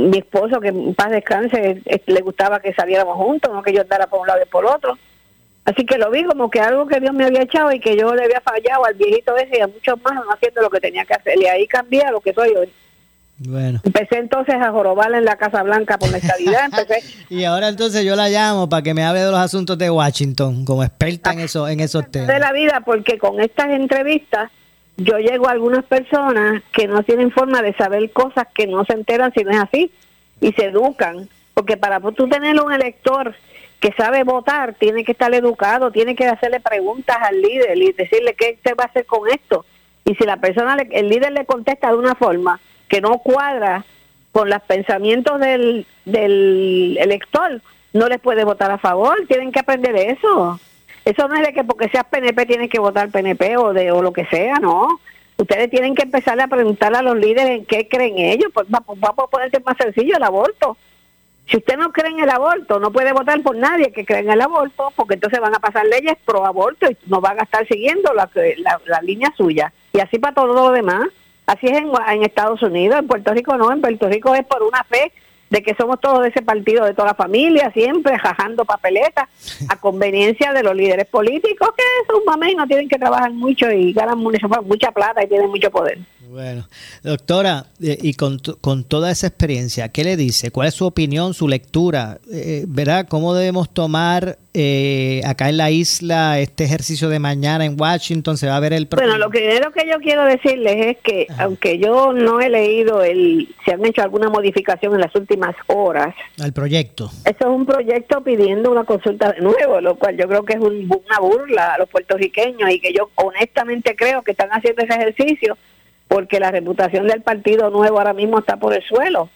mi esposo, que en paz descanse, le gustaba que saliéramos juntos, no que yo andara por un lado y por otro. Así que lo vi como que algo que Dios me había echado y que yo le había fallado al viejito ese y a muchos más no haciendo lo que tenía que hacer. Y ahí cambié a lo que soy hoy. Bueno. Empecé entonces a jorobarla en la Casa Blanca por la estabilidad. y ahora entonces yo la llamo para que me hable de los asuntos de Washington, como experta en, eso, en esos temas. De la vida, porque con estas entrevistas yo llego a algunas personas que no tienen forma de saber cosas que no se enteran si no es así y se educan. Porque para tú tener un elector que sabe votar, tiene que estar educado, tiene que hacerle preguntas al líder y decirle qué se va a hacer con esto. Y si la persona, el líder le contesta de una forma, que no cuadra con los pensamientos del, del elector, no les puede votar a favor, tienen que aprender eso. Eso no es de que porque seas PNP tienes que votar PNP o de o lo que sea, no. Ustedes tienen que empezar a preguntarle a los líderes en qué creen ellos. Pues vamos a ponerte más sencillo el aborto. Si usted no cree en el aborto, no puede votar por nadie que cree en el aborto, porque entonces van a pasar leyes pro aborto y no van a estar siguiendo la, la, la línea suya. Y así para todo lo demás. Así es en, en Estados Unidos, en Puerto Rico no, en Puerto Rico es por una fe de que somos todos de ese partido, de toda la familia, siempre jajando papeletas a conveniencia de los líderes políticos, que son mamés no tienen que trabajar mucho y ganan mucha plata y tienen mucho poder. Bueno, doctora, eh, y con, con, toda esa experiencia, ¿qué le dice? ¿Cuál es su opinión, su lectura? Eh, ¿Verdad? ¿Cómo debemos tomar eh, acá en la isla este ejercicio de mañana en Washington? ¿Se va a ver el Bueno, lo primero que yo quiero decirles es que, aunque yo no he leído el, si han hecho alguna modificación en las últimas horas. Al proyecto. Eso es un proyecto pidiendo una consulta de nuevo, lo cual yo creo que es una burla a los puertorriqueños y que yo honestamente creo que están haciendo ese ejercicio porque la reputación del Partido Nuevo ahora mismo está por el suelo.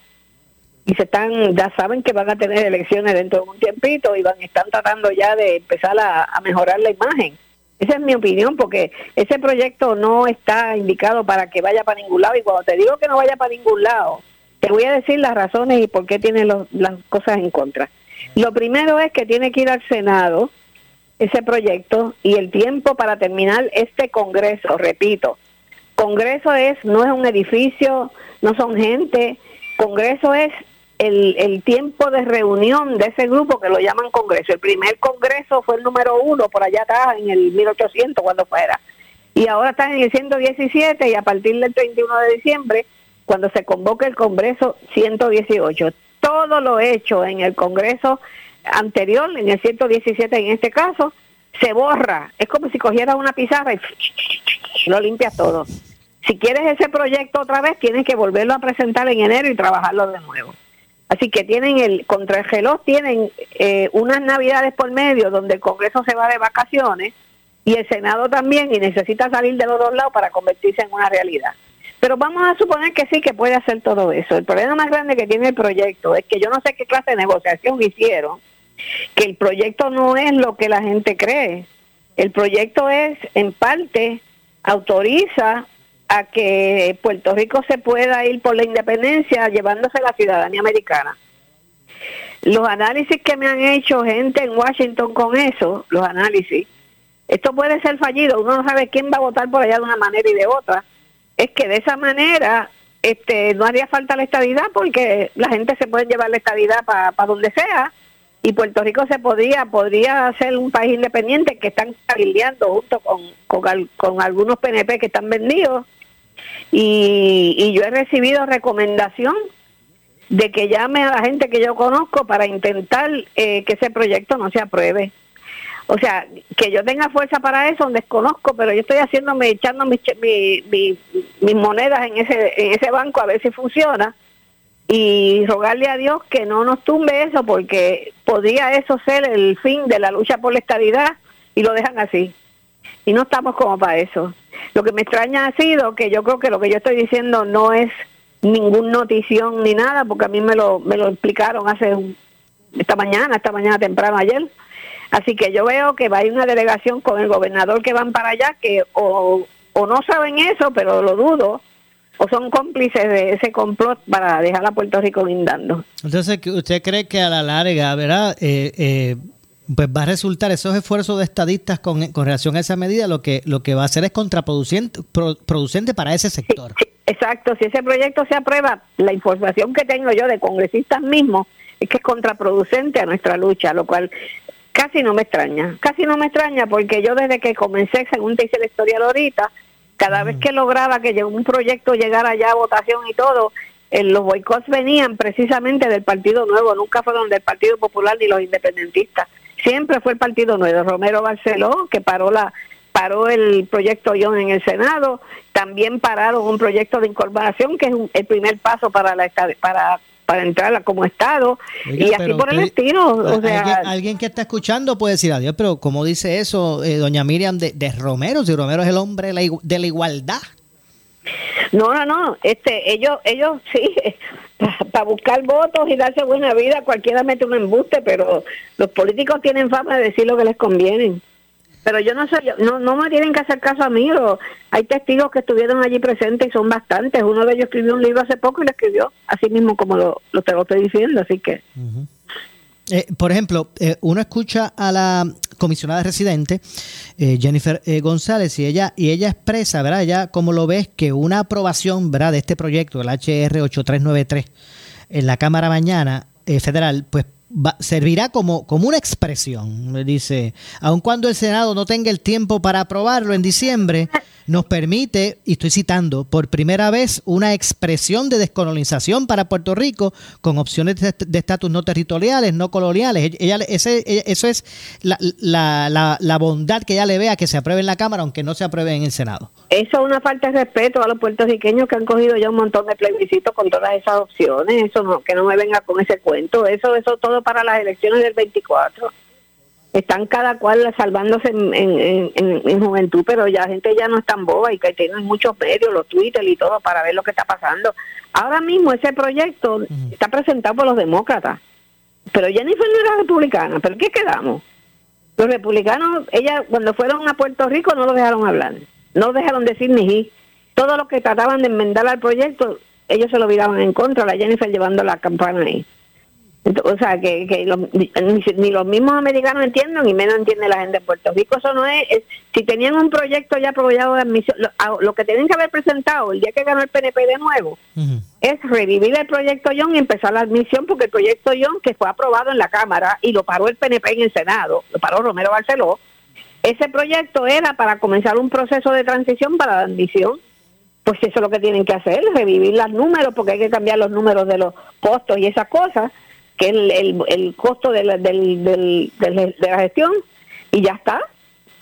Y se están, ya saben que van a tener elecciones dentro de un tiempito y van están tratando ya de empezar a, mejorar la imagen. Esa es mi opinión, porque ese proyecto no está indicado para que vaya para ningún lado. Y cuando te digo que no vaya para ningún lado, te voy a decir las razones y por qué tiene los, las cosas en contra. Lo primero es que tiene que ir al Senado ese proyecto y el tiempo para terminar este Congreso, repito, Congreso es, no es un edificio, no son gente, Congreso es el, el, tiempo de reunión de ese grupo que lo llaman Congreso. El primer Congreso fue el número uno, por allá atrás, en el 1800, cuando fuera. Y ahora están en el 117 y a partir del 31 de diciembre, cuando se convoque el Congreso 118. Todo lo hecho en el Congreso anterior, en el 117 en este caso, se borra. Es como si cogiera una pizarra y lo limpias todo. Si quieres ese proyecto otra vez, tienes que volverlo a presentar en enero y trabajarlo de nuevo. Así que tienen el, contra el reloj tienen eh, unas navidades por medio donde el Congreso se va de vacaciones y el Senado también y necesita salir de los dos lados para convertirse en una realidad. Pero vamos a suponer que sí que puede hacer todo eso. El problema más grande que tiene el proyecto es que yo no sé qué clase de negociación hicieron, que el proyecto no es lo que la gente cree. El proyecto es, en parte, autoriza a que Puerto Rico se pueda ir por la independencia llevándose la ciudadanía americana. Los análisis que me han hecho gente en Washington con eso, los análisis, esto puede ser fallido, uno no sabe quién va a votar por allá de una manera y de otra, es que de esa manera este no haría falta la estadidad porque la gente se puede llevar la estadidad para donde sea y Puerto Rico se podría podría ser un país independiente que están cabildeando junto con, con, algunos PNP que están vendidos y, y yo he recibido recomendación de que llame a la gente que yo conozco para intentar eh, que ese proyecto no se apruebe. O sea, que yo tenga fuerza para eso, desconozco, pero yo estoy haciéndome, echando mis, mis monedas en ese, en ese banco a ver si funciona y rogarle a Dios que no nos tumbe eso porque podría eso ser el fin de la lucha por la estabilidad y lo dejan así. Y no estamos como para eso. Lo que me extraña ha sido que yo creo que lo que yo estoy diciendo no es ningún notición ni nada, porque a mí me lo, me lo explicaron hace esta mañana, esta mañana temprano ayer Así que yo veo que va a ir una delegación con el gobernador que van para allá, que o, o no saben eso, pero lo dudo, o son cómplices de ese complot para dejar a Puerto Rico lindando. Entonces, ¿usted cree que a la larga, verdad, eh, eh, pues va a resultar esos esfuerzos de estadistas con, con, relación a esa medida, lo que lo que va a hacer es contraproducente producente para ese sector? exacto, si ese proyecto se aprueba, la información que tengo yo de congresistas mismos es que es contraproducente a nuestra lucha, lo cual casi no me extraña, casi no me extraña porque yo desde que comencé, según te hice la historia ahorita, cada vez que lograba que un proyecto llegara ya a votación y todo, eh, los boicots venían precisamente del Partido Nuevo, nunca fueron del Partido Popular ni los independentistas, siempre fue el Partido Nuevo, Romero Barceló, que paró la paró el proyecto Young en el Senado, también pararon un proyecto de incorporación que es el primer paso para la para para entrar como Estado y así por el estilo. O sea, ¿alguien, que está escuchando puede decir adiós, pero ¿cómo dice eso eh, doña Miriam de, Romero? Si Romero es el hombre de la igualdad. No, no, no. Este, ellos, ellos sí, para buscar votos y darse buena vida, cualquiera mete un embuste, pero los políticos tienen fama de decir lo que les conviene pero yo no sé, no, no me tienen que hacer caso a mí. O, hay testigos que estuvieron allí presentes y son bastantes. Uno de ellos escribió un libro hace poco y lo escribió así mismo como lo, lo te lo estoy diciendo, así que... Eh, por ejemplo, eh, uno escucha a la comisionada residente eh, Jennifer González y ella y ella expresa, ¿verdad? Ya como lo ves que una aprobación, ¿verdad? De este proyecto, el HR 8393 en la Cámara mañana federal, pues servirá como, como una expresión. Dice, aun cuando el Senado no tenga el tiempo para aprobarlo en diciembre, nos permite, y estoy citando, por primera vez una expresión de descolonización para Puerto Rico con opciones de estatus no territoriales, no coloniales. Ella, ese, eso es la, la, bondad que ella le ve a que se apruebe en la Cámara, aunque no se apruebe en el Senado. Eso es una falta de respeto a los puertorriqueños que han cogido ya un montón de plebiscitos con todas esas opciones. Eso no, que no me venga con ese cuento. Eso, eso todo para las elecciones del 24 están cada cual salvándose en, juventud, pero ya la gente ya no es tan boba y que tienen muchos medios, los Twitter y todo para ver lo que está pasando. Ahora mismo ese proyecto está presentado por los demócratas, pero Jennifer no era republicana, pero ¿qué quedamos? Los republicanos, ella cuando fueron a Puerto Rico no lo dejaron hablar, no dejaron decir ni Todo lo que trataban de enmendar al proyecto, ellos se lo viraban en contra, la Jennifer llevando la campana ahí. O sea, que, ni, los mismos americanos entienden, ni menos entiende la gente de Puerto Rico. Eso no es, si tenían un proyecto ya aprobado de admisión, lo, que tienen que haber presentado el día que ganó el PNP de nuevo, es revivir el proyecto Young y empezar la admisión, porque el proyecto Young, que fue aprobado en la Cámara y lo paró el PNP en el Senado, lo paró Romero Barceló, ese proyecto era para comenzar un proceso de transición para la admisión. Pues eso es lo que tienen que hacer, revivir los números, porque hay que cambiar los números de los costos y esas cosas, que es el, el, costo de la, del, del, de la gestión, y ya está.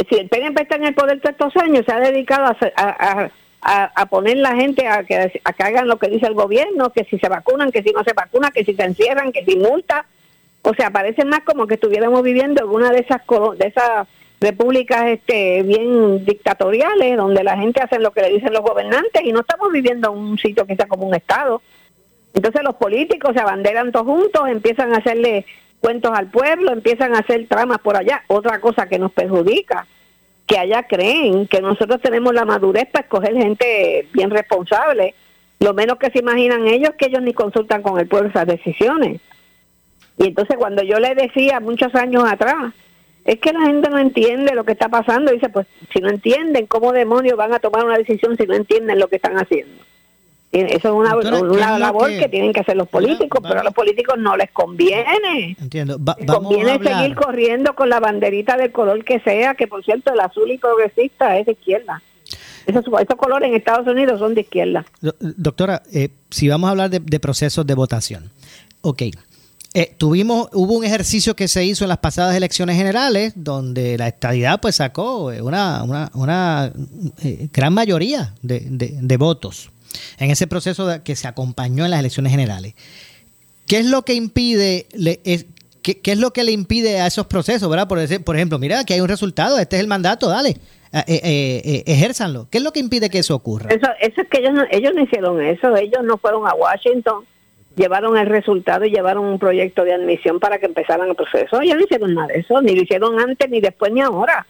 Si el PNP está en el poder todos estos años, se ha dedicado a, a, a, poner la gente a que, a que hagan lo que dice el gobierno, que si se vacunan, que si no se vacunan, que si se encierran, que si multa. O sea, parece más como que estuviéramos viviendo en una de esas de esas repúblicas este bien dictatoriales donde la gente hace lo que le dicen los gobernantes y no estamos viviendo en un sitio que sea como un estado. Entonces los políticos se abanderan todos juntos, empiezan a hacerle cuentos al pueblo, empiezan a hacer tramas por allá, otra cosa que nos perjudica. que allá creen que nosotros tenemos la madurez para escoger gente bien responsable. Lo menos que se imaginan ellos que ellos ni consultan con el pueblo esas decisiones. Y entonces cuando yo le decía muchos años atrás, es que la gente no entiende lo que está pasando, dice, pues si no entienden, ¿cómo demonios van a tomar una decisión si no entienden lo que están haciendo? Eso es una, una labor que, tienen que hacer los políticos, pero a los políticos no les conviene. Entiendo. les conviene seguir corriendo con la banderita del color que sea, que por cierto el azul y progresista es de izquierda. Esos, esos colores en Estados Unidos son de izquierda. Doctora, eh, si vamos a hablar de, de procesos de votación, ok, eh, tuvimos, hubo un ejercicio que se hizo en las pasadas elecciones generales donde la estadidad pues sacó eh, una, una, una eh, gran mayoría de, de, votos en ese proceso que se acompañó en las elecciones generales. ¿Qué es lo que impide, qué, es lo que le impide a esos procesos, verdad? Por, por ejemplo, mira, que hay un resultado, este es el mandato, dale, eh, ejérzanlo. ¿Qué es lo que impide que eso ocurra? Eso, eso es que ellos ellos no hicieron eso, ellos no fueron a Washington llevaron el resultado y llevaron un proyecto de admisión para que empezaran el proceso. Ellos no hicieron nada de eso, ni lo hicieron antes, ni después, ni ahora.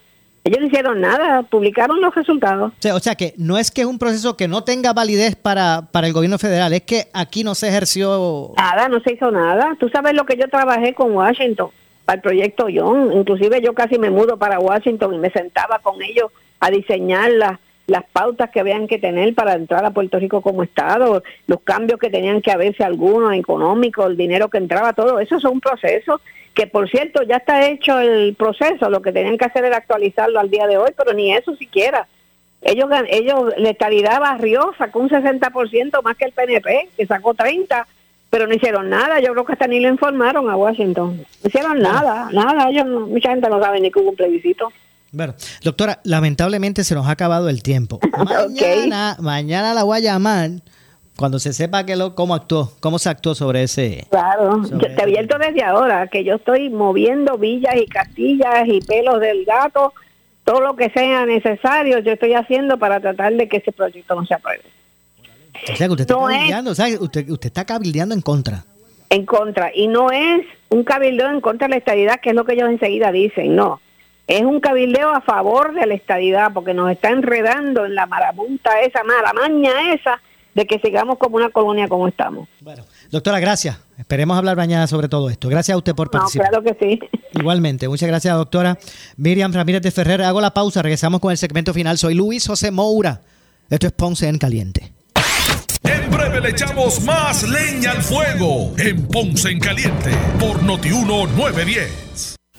Ellos no hicieron nada, publicaron los resultados. O sea, que no es que es un proceso que no tenga validez para, para el gobierno federal, es que aquí no se ejerció... Nada, no se hizo nada. Tú sabes lo que yo trabajé con Washington para el proyecto John. Inclusive yo casi me mudo para Washington y me sentaba con ellos a diseñarla las pautas que habían que tener para entrar a Puerto Rico como Estado, los cambios que tenían que haberse algunos económicos, el dinero que entraba, todo eso es un proceso que por cierto ya está hecho el proceso, lo que tenían que hacer era actualizarlo al día de hoy, pero ni eso siquiera. Ellos, ellos la estabilidad barrió, sacó un 60% más que el PNP, que sacó 30, pero no hicieron nada. Yo creo que hasta ni lo informaron a Washington. No hicieron nada, nada. Ellos, mucha gente no sabe ni que hubo un plebiscito. Bueno, doctora, lamentablemente se nos ha acabado el tiempo. Mañana, mañana la voy a llamar cuando se sepa que lo, cómo actuó, cómo se actuó sobre ese. Claro, yo te abierto desde ahora que yo estoy moviendo villas y castillas y pelos del gato, todo lo que sea necesario, yo estoy haciendo para tratar de que ese proyecto no se apruebe. O sea, que usted está cabildeando, usted, usted está cabildeando en contra. En contra, y no es un cabildeo en contra de la estabilidad, que es lo que ellos enseguida dicen, no es un cabildeo a favor de la estadidad porque nos está enredando en la marabunta esa, mala maña esa de que sigamos como una colonia como estamos. Bueno, doctora, gracias. Esperemos hablar mañana sobre todo esto. Gracias a usted por participar. claro que sí. Igualmente, muchas gracias, doctora. Miriam Ramírez de Ferrer, hago la pausa, regresamos con el segmento final. Soy Luis José Moura. Esto es Ponce en Caliente. En breve le echamos más leña al fuego en Ponce en Caliente por Notiuno 910.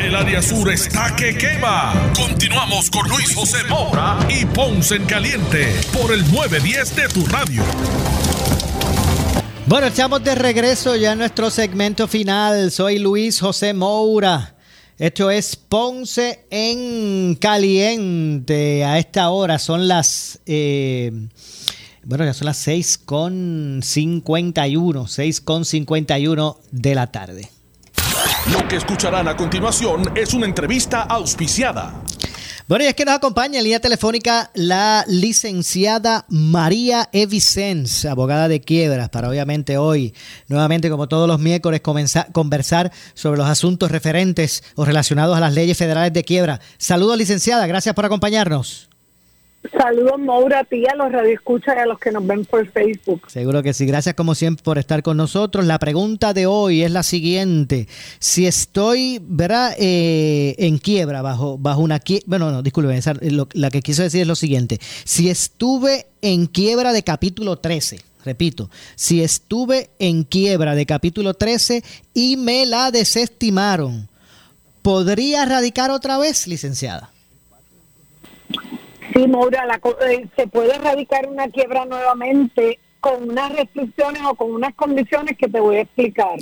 El área sur está que quema. Continuamos con Luis José Moura y Ponce en Caliente por el 910 de tu radio. Bueno, estamos de regreso ya en nuestro segmento final. Soy Luis José Moura. Esto es Ponce en Caliente. A esta hora son las... Eh, bueno, ya son las 6 con 51, 6 con 51 de la tarde. Lo que escucharán a continuación es una entrevista auspiciada. Bueno, y es que nos acompaña en línea telefónica la licenciada María Evicens, abogada de quiebras, para obviamente hoy, nuevamente como todos los miércoles, comenzar, conversar sobre los asuntos referentes o relacionados a las leyes federales de quiebra. Saludos, licenciada, gracias por acompañarnos. Saludos, Maura, a ti, a los radioescuchas y a los que nos ven por Facebook. Seguro que sí. Gracias, como siempre, por estar con nosotros. La pregunta de hoy es la siguiente. Si estoy, ¿verdad?, eh, en quiebra, bajo, bajo una quiebra. Bueno, no, disculpe, la que quiso decir es lo siguiente. Si estuve en quiebra de capítulo 13, repito, si estuve en quiebra de capítulo 13 y me la desestimaron, ¿podría radicar otra vez, licenciada? Sí, Maura, eh, se puede erradicar una quiebra nuevamente con unas restricciones o con unas condiciones que te voy a explicar.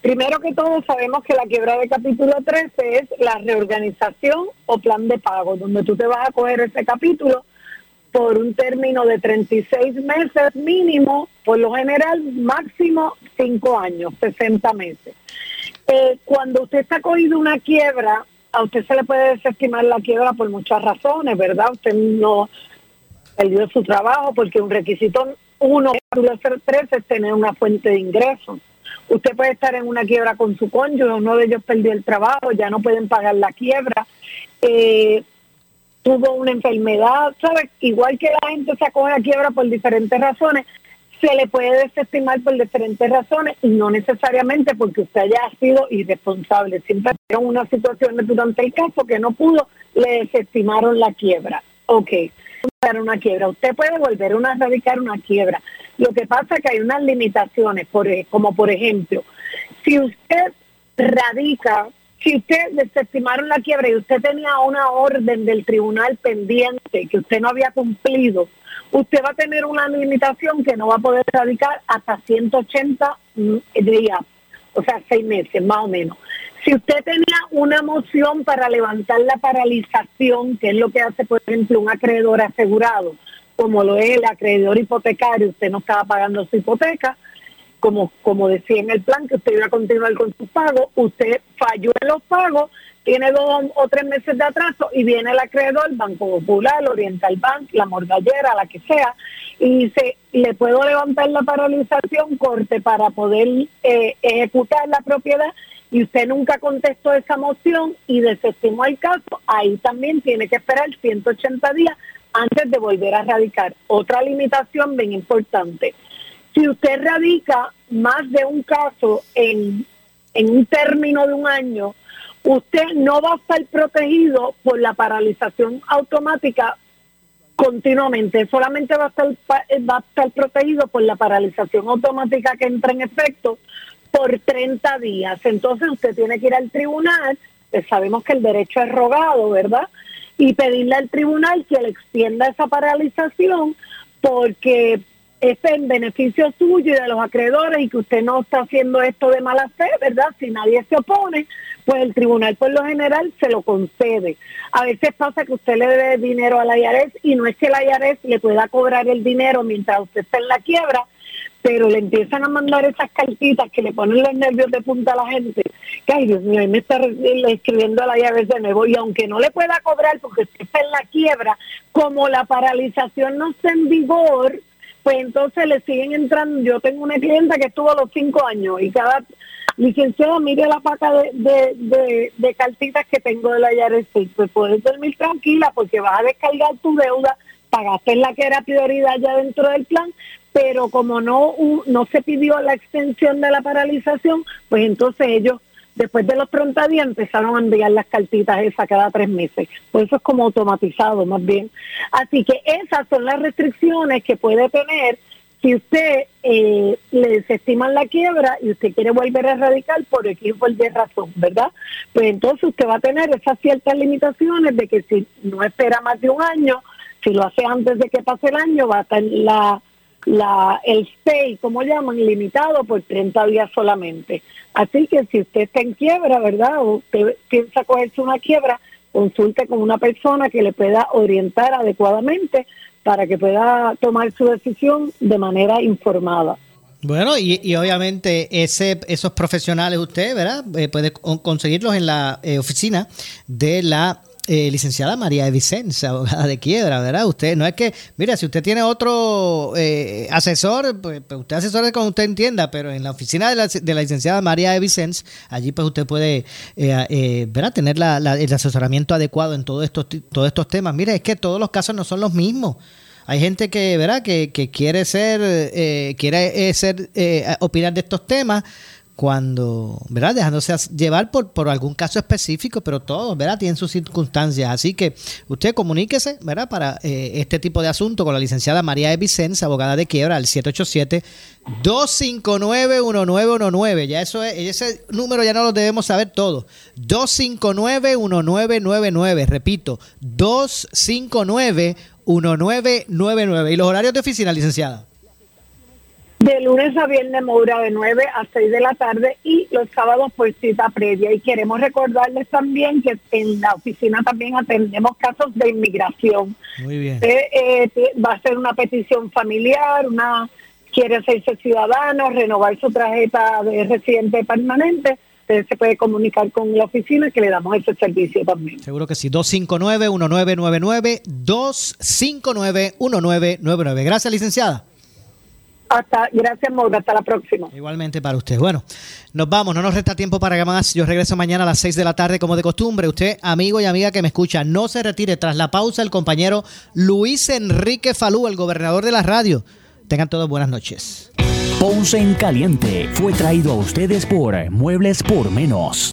Primero que todo, sabemos que la quiebra de capítulo 13 es la reorganización o plan de pago, donde tú te vas a coger ese capítulo por un término de 36 meses mínimo, por lo general máximo 5 años, 60 meses. Eh, cuando usted está cogido una quiebra, a usted se le puede desestimar la quiebra por muchas razones, ¿verdad? Usted no perdió su trabajo porque un requisito uno, 13 es tener una fuente de ingresos Usted puede estar en una quiebra con su cónyuge, uno de ellos perdió el trabajo, ya no pueden pagar la quiebra. Eh, tuvo una enfermedad, ¿sabes? Igual que la gente se acoge a quiebra por diferentes razones, se le puede desestimar por diferentes razones y no necesariamente porque usted haya sido irresponsable. Siempre en una situación durante el caso que no pudo, le desestimaron la quiebra. Ok, una quiebra. Usted puede volver a erradicar una quiebra. Lo que pasa es que hay unas limitaciones, por, e, como por ejemplo, si usted radica, si usted desestimaron la quiebra y usted tenía una orden del tribunal pendiente que usted no había cumplido, usted va a tener una limitación que no va a poder radicar hasta 180 días, o sea, seis meses más o menos. Si usted tenía una moción para levantar la paralización, que es lo que hace, por ejemplo, un acreedor asegurado, como lo es el acreedor hipotecario, usted no estaba pagando su hipoteca, como, como decía en el plan, que usted iba a continuar con su pago, usted falló en los pagos, tiene dos o tres meses de atraso y viene el acreedor, Banco Popular, Oriental Bank, la morgallera, la que sea, y dice, le puedo levantar la paralización corte para poder eh, ejecutar la propiedad y usted nunca contestó esa moción y desestimó el caso, ahí también tiene que esperar 180 días antes de volver a radicar. Otra limitación bien importante. Si usted radica más de un caso en, en un término de un año, usted no va a estar protegido por la paralización automática continuamente, solamente va a estar, va a estar protegido por la paralización automática que entra en efecto por 30 días. Entonces usted tiene que ir al tribunal, pues sabemos que el derecho es rogado, ¿verdad? y pedirle al tribunal que le extienda esa paralización porque es en beneficio suyo y de los acreedores y que usted no está haciendo esto de mala fe, ¿verdad? Si nadie se opone, pues el tribunal por lo general se lo concede. A veces pasa que usted le dé dinero a la IARES y no es que la IARES le pueda cobrar el dinero mientras usted está en la quiebra, pero le empiezan a mandar esas cartitas que le ponen los nervios de punta a la gente, que ay Dios mío, me está escribiendo a la llave de nuevo, y aunque no le pueda cobrar porque está en la quiebra, como la paralización no está en vigor, pues entonces le siguen entrando, yo tengo una clienta que estuvo los cinco años y cada licenciada mire la paca de, de, de, cartitas que tengo de la IARES, pues puedes dormir tranquila porque vas a descargar tu deuda, pagaste la que era prioridad ya dentro del plan, pero como no, no se pidió la extensión de la paralización, pues entonces ellos, después de los 30 días, empezaron a enviar las cartitas esas cada tres meses. Pues eso es como automatizado más bien. Así que esas son las restricciones que puede tener si usted eh, le desestiman la quiebra y usted quiere volver a erradicar por X o de razón, ¿verdad? Pues entonces usted va a tener esas ciertas limitaciones de que si no espera más de un año, si lo hace antes de que pase el año, va a estar la la, el stay, como llaman, limitado por 30 días solamente. Así que si usted está en quiebra, ¿verdad? O usted piensa cogerse una quiebra, consulte con una persona que le pueda orientar adecuadamente para que pueda tomar su decisión de manera informada. Bueno, y, obviamente ese, esos profesionales usted, ¿verdad? Eh, puede conseguirlos en la eh, oficina de la eh, licenciada María de Vicenza, abogada de quiebra, ¿verdad? Usted no es que, mira, si usted tiene otro eh, asesor, pues, pues, usted asesore como usted entienda, pero en la oficina de la, de la licenciada María de allí pues usted puede, eh, ¿verdad? Tener el asesoramiento adecuado en todos estos, todos estos temas. Mire, es que todos los casos no son los mismos. Hay gente que, ¿verdad? Que, que quiere ser, quiere ser, opinar de estos temas cuando, ¿verdad? Dejándose llevar por, por algún caso específico, pero todos, ¿verdad? Tienen sus circunstancias. Así que usted comuníquese, ¿verdad? Para eh, este tipo de asunto con la licenciada María de Vicenza, abogada de quiebra, al 787-259-1919. Ya eso es, ese número ya no lo debemos saber todo. 259-1999. Repito, 259-1999. ¿Y los horarios de oficina, licenciada? De lunes a viernes, Moura, de 9 a 6 de la tarde y los sábados por cita previa. Y queremos recordarles también que en la oficina también atendemos casos de inmigración. Muy bien. Eh, eh, va a ser una petición familiar, una quiere hacerse ciudadano, renovar su tarjeta de residente permanente. Usted se puede comunicar con la oficina que le damos ese servicio también. Seguro que sí. 259-1999, 259-1999. Gracias, licenciada. Hasta, gracias, Maura. Hasta la próxima. Igualmente para usted. Bueno, nos vamos. No nos resta tiempo para más. Yo regreso mañana a las 6 de la tarde, como de costumbre. Usted, amigo y amiga que me escucha, no se retire. Tras la pausa, el compañero Luis Enrique Falú, el gobernador de la radio. Tengan todos buenas noches. Ponce en Caliente fue traído a ustedes por Muebles por Menos.